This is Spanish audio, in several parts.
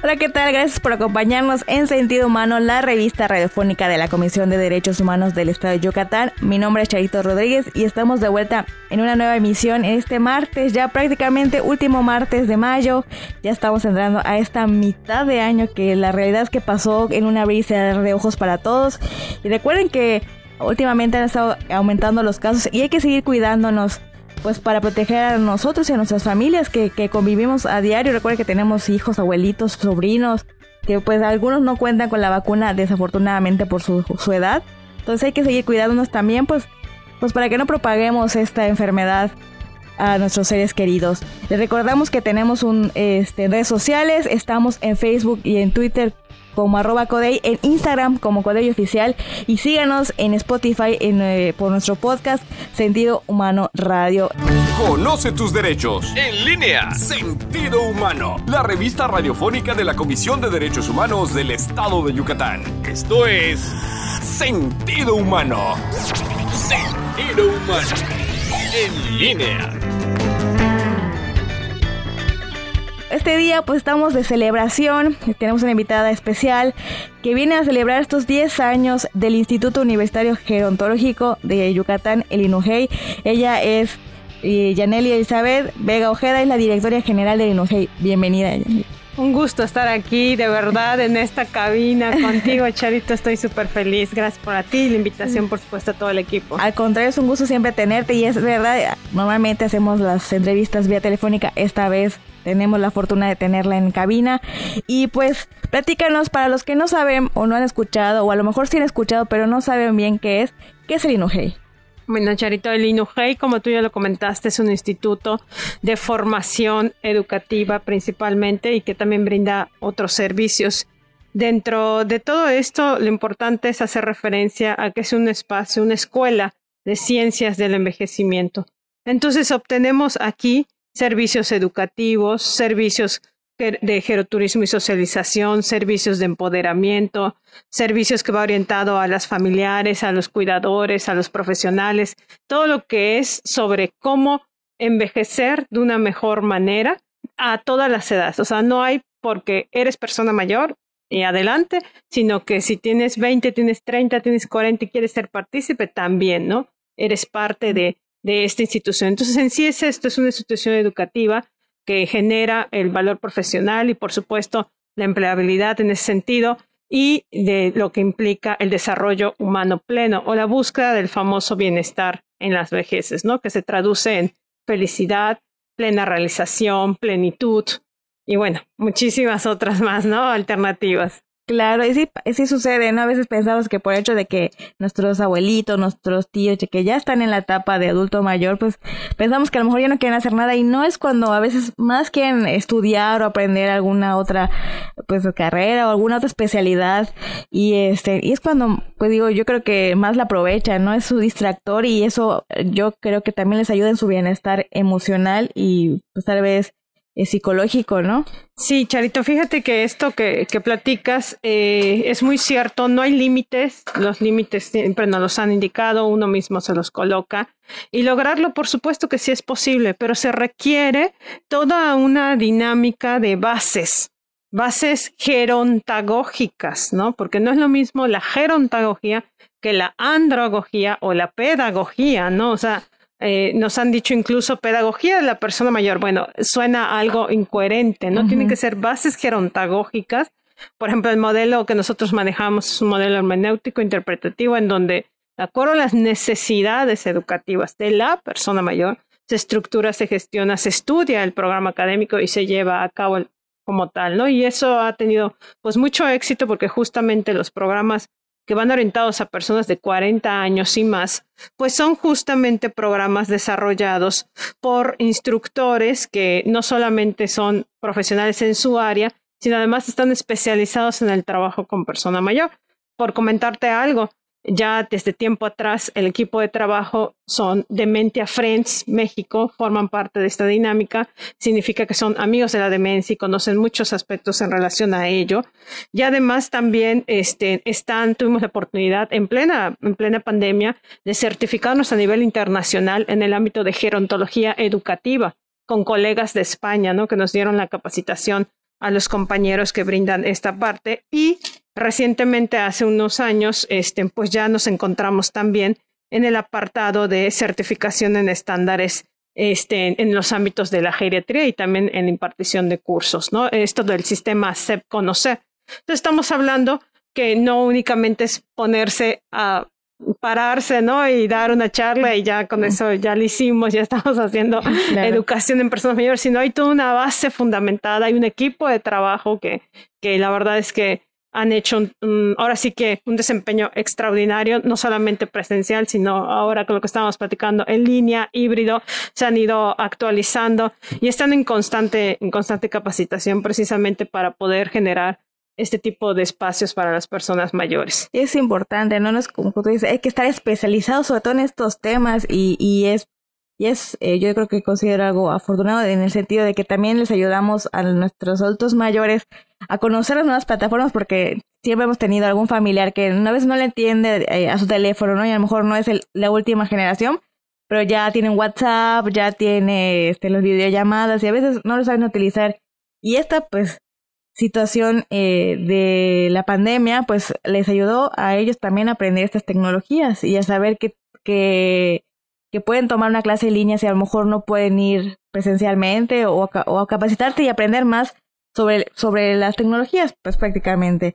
Hola, ¿qué tal? Gracias por acompañarnos en Sentido Humano, la revista radiofónica de la Comisión de Derechos Humanos del Estado de Yucatán. Mi nombre es Charito Rodríguez y estamos de vuelta en una nueva emisión este martes, ya prácticamente último martes de mayo. Ya estamos entrando a esta mitad de año que la realidad es que pasó en una brisa de ojos para todos. Y recuerden que últimamente han estado aumentando los casos y hay que seguir cuidándonos pues para proteger a nosotros y a nuestras familias que, convivimos a diario. Recuerden que tenemos hijos, abuelitos, sobrinos, que pues algunos no cuentan con la vacuna desafortunadamente por su, su edad. Entonces hay que seguir cuidándonos también pues, pues para que no propaguemos esta enfermedad a nuestros seres queridos. Les recordamos que tenemos un este, redes sociales, estamos en Facebook y en Twitter como arroba Codey, en Instagram como Codey Oficial y síganos en Spotify en, eh, por nuestro podcast Sentido Humano Radio. Conoce tus derechos en línea. Sentido Humano, la revista radiofónica de la Comisión de Derechos Humanos del Estado de Yucatán. Esto es Sentido Humano. Sentido Humano en línea. Este día pues estamos de celebración, tenemos una invitada especial que viene a celebrar estos 10 años del Instituto Universitario Gerontológico de Yucatán, el INUGEI. Ella es eh, Yaneli Elizabeth Vega Ojeda, es la directora general del INUGEI. Bienvenida, Yaneli. Un gusto estar aquí, de verdad, en esta cabina contigo, Charito. Estoy súper feliz. Gracias por a ti la invitación, por supuesto, a todo el equipo. Al contrario, es un gusto siempre tenerte y es verdad, normalmente hacemos las entrevistas vía telefónica. Esta vez tenemos la fortuna de tenerla en cabina. Y pues, platícanos para los que no saben o no han escuchado, o a lo mejor sí han escuchado, pero no saben bien qué es, ¿qué es el INUGEI? Bueno, Charito, el INUGEI, como tú ya lo comentaste, es un instituto de formación educativa principalmente y que también brinda otros servicios. Dentro de todo esto, lo importante es hacer referencia a que es un espacio, una escuela de ciencias del envejecimiento. Entonces, obtenemos aquí servicios educativos, servicios de geroturismo y socialización, servicios de empoderamiento, servicios que va orientado a las familiares, a los cuidadores, a los profesionales, todo lo que es sobre cómo envejecer de una mejor manera a todas las edades. O sea, no hay porque eres persona mayor y adelante, sino que si tienes 20, tienes 30, tienes 40 y quieres ser partícipe, también, ¿no? Eres parte de, de esta institución. Entonces, en sí es esto, es una institución educativa que genera el valor profesional y, por supuesto, la empleabilidad en ese sentido y de lo que implica el desarrollo humano pleno o la búsqueda del famoso bienestar en las vejeces, ¿no? Que se traduce en felicidad, plena realización, plenitud y bueno, muchísimas otras más, ¿no? Alternativas. Claro, y sí, sí sucede, ¿no? A veces pensamos que por hecho de que nuestros abuelitos, nuestros tíos, que ya están en la etapa de adulto mayor, pues pensamos que a lo mejor ya no quieren hacer nada y no es cuando a veces más quieren estudiar o aprender alguna otra, pues, carrera o alguna otra especialidad y este, y es cuando, pues digo, yo creo que más la aprovechan, ¿no? Es su distractor y eso yo creo que también les ayuda en su bienestar emocional y pues tal vez psicológico, ¿no? Sí, Charito, fíjate que esto que, que platicas eh, es muy cierto, no hay límites, los límites siempre nos los han indicado, uno mismo se los coloca y lograrlo por supuesto que sí es posible, pero se requiere toda una dinámica de bases, bases gerontagógicas, ¿no? Porque no es lo mismo la gerontagogía que la andragogía o la pedagogía, ¿no? O sea, eh, nos han dicho incluso pedagogía de la persona mayor. Bueno, suena algo incoherente, ¿no? Tienen que ser bases gerontagógicas. Por ejemplo, el modelo que nosotros manejamos es un modelo hermenéutico interpretativo en donde, de acuerdo a las necesidades educativas de la persona mayor, se estructura, se gestiona, se estudia el programa académico y se lleva a cabo como tal, ¿no? Y eso ha tenido pues mucho éxito porque justamente los programas que van orientados a personas de 40 años y más, pues son justamente programas desarrollados por instructores que no solamente son profesionales en su área, sino además están especializados en el trabajo con persona mayor. Por comentarte algo, ya desde tiempo atrás el equipo de trabajo son Dementia Friends México, forman parte de esta dinámica, significa que son amigos de la demencia y conocen muchos aspectos en relación a ello. Y además también este, están, tuvimos la oportunidad en plena, en plena pandemia de certificarnos a nivel internacional en el ámbito de gerontología educativa con colegas de España, ¿no? que nos dieron la capacitación a los compañeros que brindan esta parte y recientemente, hace unos años, este, pues ya nos encontramos también en el apartado de certificación en estándares este, en los ámbitos de la geriatría y también en impartición de cursos, ¿no? Esto del sistema CEP Conocer. Entonces estamos hablando que no únicamente es ponerse a pararse, ¿no? Y dar una charla y ya con eso ya lo hicimos, ya estamos haciendo educación en personas mayores, sino hay toda una base fundamentada, hay un equipo de trabajo que, que la verdad es que han hecho ahora sí que un desempeño extraordinario, no solamente presencial, sino ahora con lo que estábamos platicando en línea, híbrido, se han ido actualizando y están en constante, en constante capacitación precisamente para poder generar este tipo de espacios para las personas mayores. Es importante, ¿no? no es como tú dices, hay que estar especializado sobre todo en estos temas y, y es, y es eh, yo creo que considero algo afortunado en el sentido de que también les ayudamos a nuestros adultos mayores a conocer las nuevas plataformas porque siempre hemos tenido algún familiar que una vez no le entiende eh, a su teléfono, ¿no? Y a lo mejor no es el, la última generación, pero ya tienen WhatsApp, ya tiene este, las videollamadas y a veces no lo saben utilizar. Y esta, pues, situación eh, de la pandemia, pues les ayudó a ellos también a aprender estas tecnologías y a saber que, que, pueden tomar una clase en línea si a lo mejor no pueden ir presencialmente o a, o a capacitarte y aprender más sobre, sobre las tecnologías, pues prácticamente.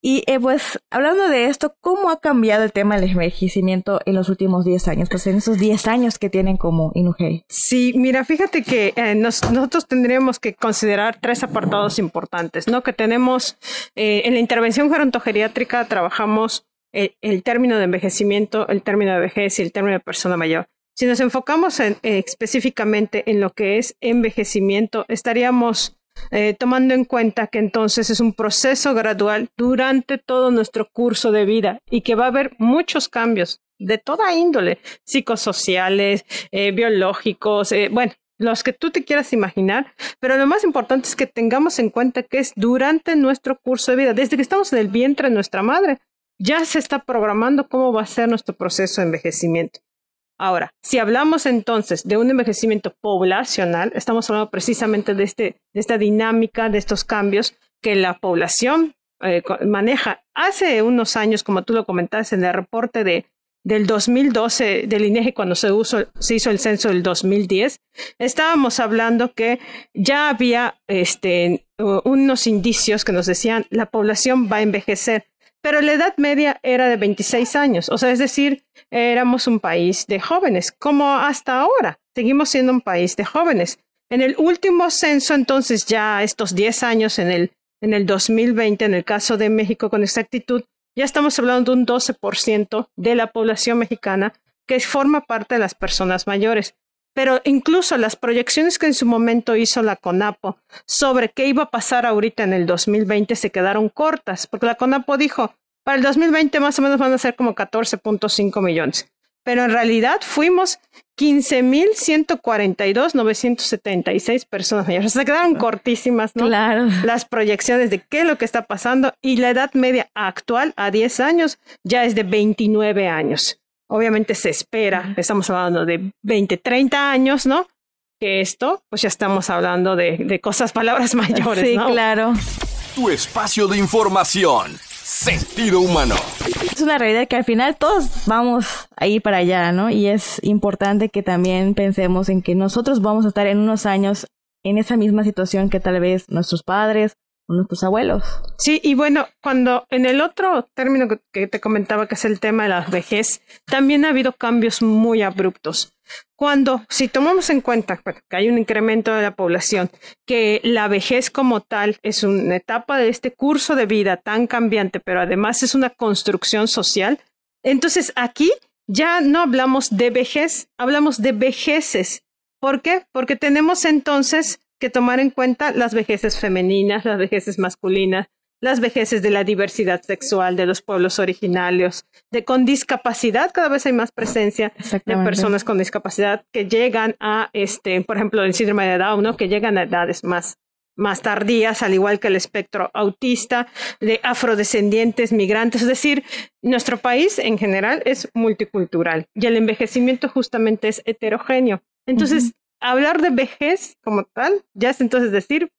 Y eh, pues hablando de esto, ¿cómo ha cambiado el tema del envejecimiento en los últimos 10 años? Pues en esos 10 años que tienen como Inugei. Sí, mira, fíjate que eh, nosotros tendríamos que considerar tres apartados importantes, ¿no? Que tenemos eh, en la intervención gerontogeriátrica trabajamos el, término de envejecimiento, el término de vejez y el término de persona mayor. Si nos enfocamos en, específicamente en lo que es envejecimiento, estaríamos eh, tomando en cuenta que entonces es un proceso gradual durante todo nuestro curso de vida y que va a haber muchos cambios de toda índole, psicosociales, eh, biológicos, eh, bueno, los que tú te quieras imaginar, pero lo más importante es que tengamos en cuenta que es durante nuestro curso de vida, desde que estamos en el vientre de nuestra madre, ya se está programando cómo va a ser nuestro proceso de envejecimiento. Ahora, si hablamos entonces de un envejecimiento poblacional, estamos hablando precisamente de, este, de esta dinámica, de estos cambios que la población eh, maneja. Hace unos años, como tú lo comentaste en el reporte de, del 2012 del INEGI cuando se, se hizo el censo del 2010, estábamos hablando que ya había este, unos indicios que nos decían la población va a envejecer pero la edad media era de 26 años, o sea, es decir, éramos un país de jóvenes, como hasta ahora, seguimos siendo un país de jóvenes. En el último censo, entonces, ya estos 10 años, en el, en el 2020, en el caso de México con exactitud, ya estamos hablando de un 12% de la población mexicana que forma parte de las personas mayores. Pero incluso las proyecciones que en su momento hizo la CONAPO sobre qué iba a pasar ahorita en el 2020 se quedaron cortas, porque la CONAPO dijo, para el 2020 más o menos van a ser como 14.5 millones. Pero en realidad fuimos 15.142.976 personas mayores. Se quedaron cortísimas, ¿no? Claro. Las proyecciones de qué es lo que está pasando y la edad media actual a 10 años ya es de 29 años. Obviamente se espera, estamos hablando de 20, 30 años, ¿no? Que esto, pues ya estamos hablando de, de cosas, palabras mayores. Sí, claro. Tu espacio de información Sentido humano. Es una realidad que al final todos vamos a ir para allá, ¿no? Y es importante que también pensemos en que nosotros vamos a estar en unos años en esa misma situación que tal vez nuestros padres nuestros abuelos. Sí, y bueno, cuando en el otro término que te comentaba, que es el tema de la vejez, también ha habido cambios muy abruptos. Cuando, si tomamos en cuenta que hay un incremento de la población, que la vejez como tal es una etapa de este curso de vida tan cambiante, pero además es una construcción social, entonces aquí ya no hablamos de vejez, hablamos de vejeces. ¿Por qué? Porque tenemos entonces que tomar en cuenta las vejeces femeninas, las vejeces masculinas, las vejeces de la diversidad sexual de los pueblos originarios, de con discapacidad, cada vez hay más presencia de personas con discapacidad que llegan a, este, por ejemplo, el síndrome de Down, ¿no? que llegan a edades más, más tardías, al igual que el espectro autista, de afrodescendientes, migrantes, es decir, nuestro país en general es multicultural y el envejecimiento justamente es heterogéneo. Entonces, hablar de vejez como tal ya es entonces decir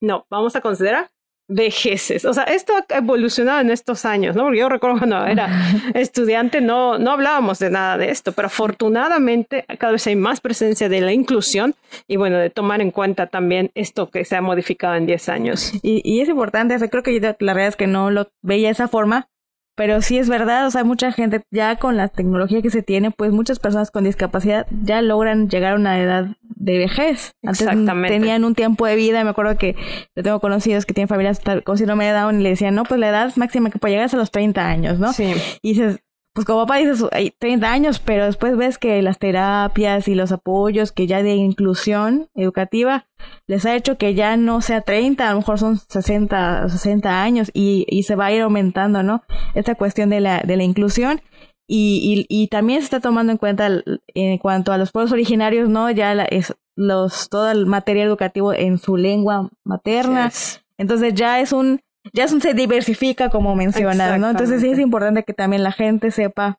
no, vamos a considerar vejeces. O sea, esto ha evolucionado en estos años, ¿no? Porque yo recuerdo cuando era estudiante no, no hablábamos de nada de esto, pero afortunadamente cada vez hay más presencia de la inclusión y bueno, de tomar en cuenta también esto que se ha modificado en 10 años. Y, y es importante, creo que la realidad es que no lo veía de esa forma, pero sí es verdad, o sea, mucha gente ya con la tecnología que se tiene, pues muchas personas con discapacidad ya logran llegar a una edad de vejez. Antes tenían un tiempo de vida, me acuerdo que yo tengo conocidos que tienen familias con síndrome de Down y le decían, no, pues la edad máxima que puede llegar es a los 30 años, ¿no? Sí. Y dices, pues como papá dices, hay 30 años, pero después ves que las terapias y los apoyos que ya de inclusión educativa les ha hecho que ya no sea 30, a lo mejor son 60, 60 años y, y se va a ir aumentando, ¿no? Esta cuestión de la, de la inclusión. Y, y, y también se está tomando en cuenta en cuanto a los pueblos originarios, ¿no? Ya es, los, todo el material educativo en su lengua materna. Entonces ya es un ya se diversifica como mencionas, ¿no? Entonces sí es importante que también la gente sepa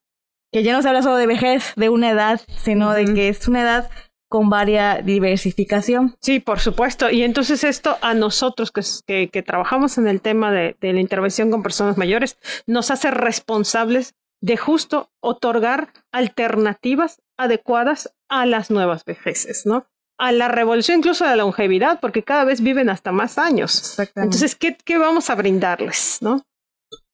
que ya no se habla solo de vejez, de una edad, sino de que es una edad con varia diversificación. Sí, por supuesto. Y entonces esto a nosotros que, que, trabajamos en el tema de, de, la intervención con personas mayores nos hace responsables de justo otorgar alternativas adecuadas a las nuevas vejeces, ¿no? A la revolución incluso de la longevidad, porque cada vez viven hasta más años. Entonces, ¿qué, ¿qué, vamos a brindarles? ¿no?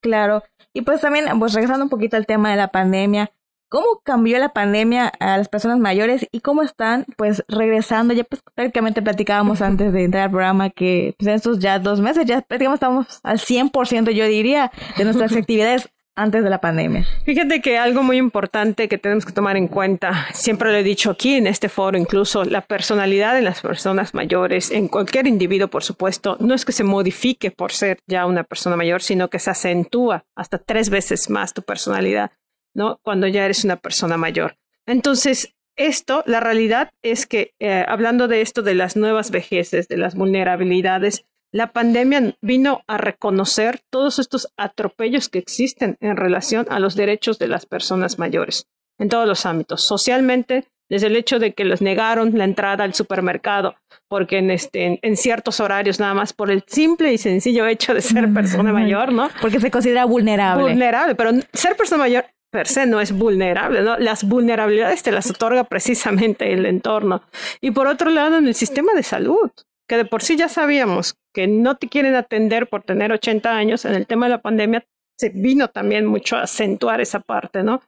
Claro. Y pues también, pues regresando un poquito al tema de la pandemia, ¿cómo cambió la pandemia a las personas mayores y cómo están pues regresando? Ya pues prácticamente platicábamos antes de entrar al programa que pues en estos ya dos meses ya prácticamente estamos al 100% yo diría de nuestras actividades antes de la pandemia. Fíjate que algo muy importante que tenemos que tomar en cuenta, siempre lo he dicho aquí en este foro, incluso la personalidad de las personas mayores, en cualquier individuo, por supuesto, no es que se modifique por ser ya una persona mayor, sino que se acentúa hasta tres veces más tu personalidad, ¿no? Cuando ya eres una persona mayor. Entonces, esto, la realidad es que, eh, hablando de esto, de las nuevas vejeces, de las vulnerabilidades, la pandemia vino a reconocer todos estos atropellos que existen en relación a los derechos de las personas mayores en todos los ámbitos, socialmente, desde el hecho de que les negaron la entrada al supermercado, porque en, este, en, ciertos horarios nada más por el simple y sencillo hecho de ser persona mayor, ¿no? Porque se considera vulnerable. Vulnerable, pero ser persona mayor per se no es vulnerable, ¿no? Las vulnerabilidades te las otorga precisamente el entorno. Y por otro lado, en el sistema de salud, que de por sí ya sabíamos que no te quieren atender por tener 80 años, en el tema de la pandemia se vino también mucho a acentuar esa parte, ¿no?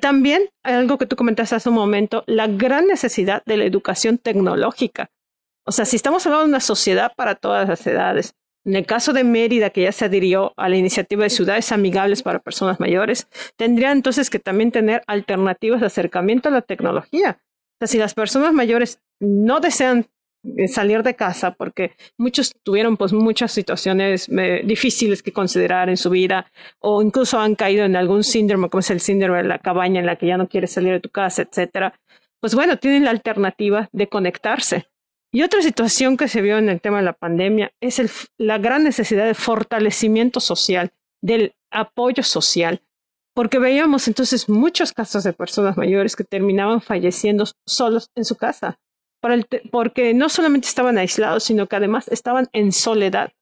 También algo que tú comentaste hace un momento, la gran necesidad de la educación tecnológica. O sea, si estamos hablando de una sociedad para todas las edades, en el caso de Mérida, que ya se adhirió a la iniciativa de ciudades amigables para personas mayores, tendría entonces que también tener alternativas de acercamiento a la tecnología. O sea, si las personas mayores no desean salir de casa porque muchos tuvieron pues muchas situaciones eh, difíciles que considerar en su vida o incluso han caído en algún síndrome como es el síndrome de la cabaña en la que ya no quieres salir de tu casa, etcétera. Pues bueno, tienen la alternativa de conectarse. Y otra situación que se vio en el tema de la pandemia es la gran necesidad de fortalecimiento social, del apoyo social, porque veíamos entonces muchos casos de personas mayores que terminaban falleciendo solos en su casa porque no solamente estaban aislados, sino que además estaban en soledad.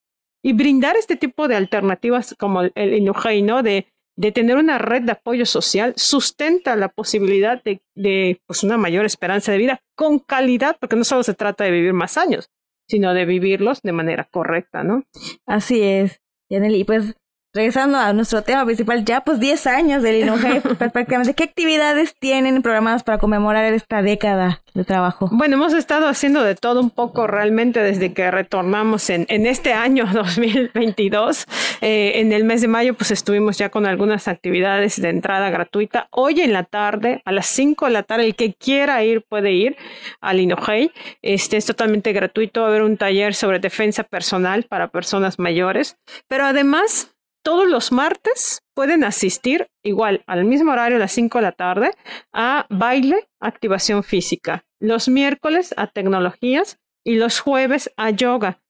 Y brindar este tipo de alternativas como el, el ¿no? De, de tener una red de apoyo social, sustenta la posibilidad de, de pues, una mayor esperanza de vida con calidad, porque no solo se trata de vivir más años, sino de vivirlos de manera correcta, ¿no? Así es. Y pues regresando a nuestro tema principal, ya pues 10 años del INOGEI, pues, prácticamente, ¿qué actividades tienen programadas para conmemorar esta década de trabajo? Bueno, hemos estado haciendo de todo un poco realmente desde que retornamos en, en este año 2022. Eh, en el mes de mayo pues estuvimos ya con algunas actividades de entrada gratuita. Hoy en la tarde, a las 5 de la tarde, el que quiera ir puede ir al INOGEI. Este es totalmente gratuito. Va a haber un taller sobre defensa personal para personas mayores, pero además todos los martes pueden asistir igual al mismo horario a las 5 de la tarde a baile, activación física, los miércoles a tecnologías y los jueves a yoga.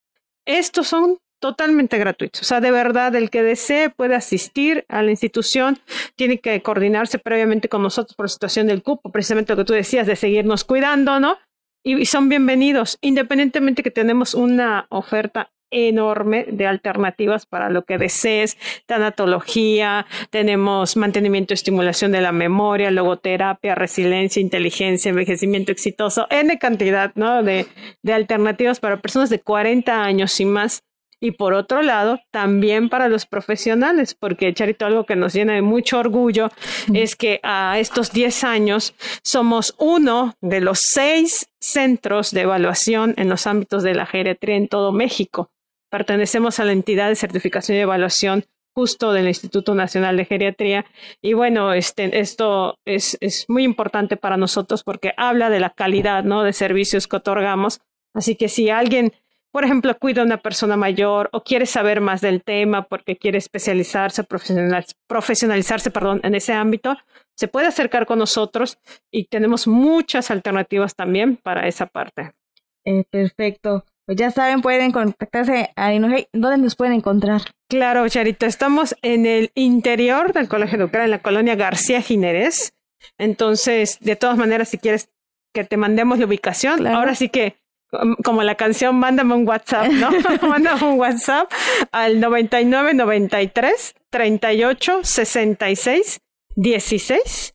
Estos son totalmente gratuitos. O sea, de verdad, el que desee puede asistir a la institución, tiene que coordinarse previamente con nosotros por la situación del cupo, precisamente lo que tú decías, de seguirnos cuidando, ¿no? y son bienvenidos, independientemente que tenemos una oferta enorme de alternativas para lo que desees, tanatología, tenemos mantenimiento y estimulación de la memoria, logoterapia, resiliencia, inteligencia, envejecimiento exitoso, N cantidad ¿no? de, de alternativas para personas de 40 años y más. Y por otro lado, también para los profesionales, porque Charito, algo que nos llena de mucho orgullo es que a estos 10 años somos uno de los seis centros de evaluación en los ámbitos de la geriatría en todo México. Pertenecemos a la entidad de certificación y evaluación justo del Instituto Nacional de Geriatría. Y bueno, este, esto es, es, muy importante para nosotros porque habla de la calidad ¿no? de servicios que otorgamos. Así que si alguien, por ejemplo, cuida a una persona mayor o quiere saber más del tema porque quiere especializarse, profesionalizarse perdón, en ese ámbito, se puede acercar con nosotros y tenemos muchas alternativas también para esa parte. Eh, perfecto. Pues ya saben, pueden contactarse a Inogei. ¿Dónde nos pueden encontrar? Claro, Charito, estamos en el interior del Colegio Ucrania, en la colonia García Jiménez. Entonces, de todas maneras, si quieres que te mandemos la ubicación, ahora sí que como la canción, mándame un WhatsApp, ¿no? mándame un WhatsApp al 99 93 38 66 16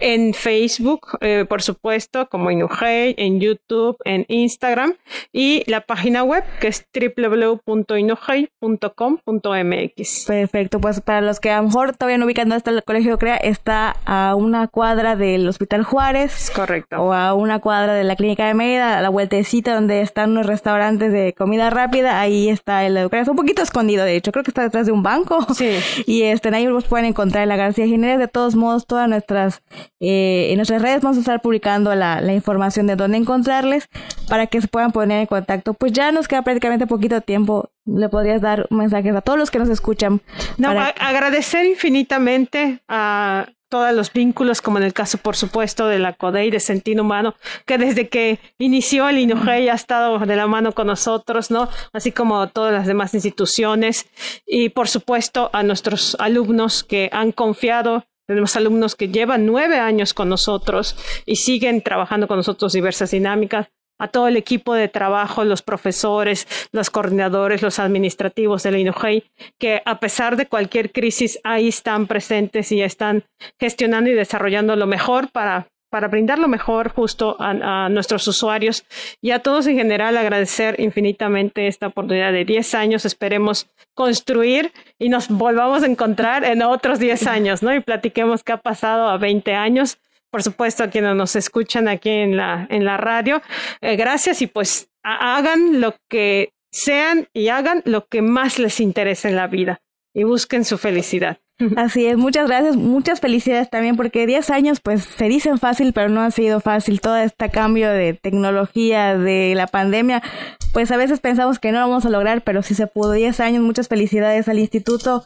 en Facebook, eh, por supuesto, como Inugei, en YouTube, en Instagram y la página web que es www.inugei.com.mx. Perfecto, pues para los que a lo mejor todavía no ubican dónde está el Colegio CREA, está a una cuadra del Hospital Juárez. Correcto. O a una cuadra de la Clínica de Mérida, a la vueltecita donde están unos restaurantes de comida rápida, ahí está el Ucrania. Es un poquito escondido, de hecho, creo que está detrás de un banco. Sí. Y este, ahí los pueden encontrar en la García Jiménez. De todos modos, todas nuestras eh, en nuestras redes vamos a estar publicando la, información de dónde encontrarles para que se puedan poner en contacto. Pues ya nos queda prácticamente poquito tiempo. Le podrías dar mensajes a todos los que nos escuchan. No, agradecer infinitamente a todos los vínculos, como en el caso, por supuesto, de la CODEI de Sentido Humano, que desde que inició el INUGEI ha estado de la mano con nosotros, ¿no? Así como todas las demás instituciones. Y, por supuesto, a nuestros alumnos que han confiado tenemos alumnos que llevan nueve años con nosotros y siguen trabajando con nosotros diversas dinámicas. A todo el equipo de trabajo, los profesores, los coordinadores, los administrativos de la INOGEI, que a pesar de cualquier crisis ahí están presentes y están gestionando y desarrollando lo mejor para para brindar lo mejor justo a, nuestros usuarios y a todos en general agradecer infinitamente esta oportunidad de 10 años. Esperemos construir y nos volvamos a encontrar en otros 10 años, ¿no? Y platiquemos qué ha pasado a 20 años. Por supuesto, a quienes nos escuchan aquí en la, en la radio. Eh, gracias y pues hagan lo que sean y hagan lo que más les interese en la vida y busquen su felicidad. Así es, muchas gracias, muchas felicidades también, porque 10 años pues se dicen fácil, pero no ha sido fácil. Todo este cambio de tecnología, de la pandemia, pues a veces pensamos que no lo vamos a lograr, pero sí se pudo. 10 años, muchas felicidades al instituto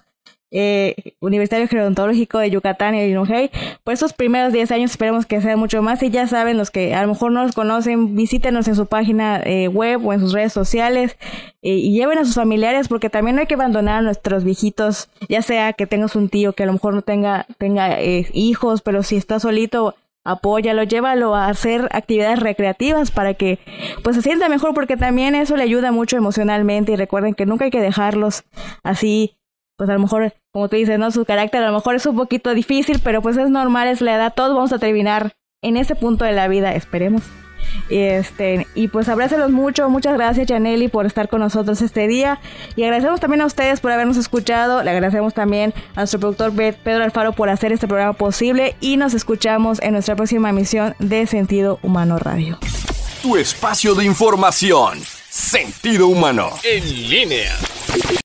eh, Universitario Gerontológico de Yucatán y de Por esos primeros 10 años esperemos que sea mucho más y ya saben, los que a lo mejor no los conocen, visítenos en su página eh, web o en sus redes sociales eh, y lleven a sus familiares porque también no hay que abandonar a nuestros viejitos, ya sea que tengas un tío que a lo mejor no tenga, tenga eh, hijos, pero si está solito, apóyalo, llévalo a hacer actividades recreativas para que pues se sienta mejor porque también eso le ayuda mucho emocionalmente y recuerden que nunca hay que dejarlos así pues a lo mejor, como tú dices, ¿no? Su carácter a lo mejor es un poquito difícil, pero pues es normal, es la edad, todos vamos a terminar en ese punto de la vida, esperemos. Este, y pues abrácelos mucho, muchas gracias Janelli por estar con nosotros este día y agradecemos también a ustedes por habernos escuchado, le agradecemos también a nuestro productor Pedro Alfaro por hacer este programa posible y nos escuchamos en nuestra próxima emisión de Sentido Humano Radio. Tu espacio de información, Sentido Humano, en línea.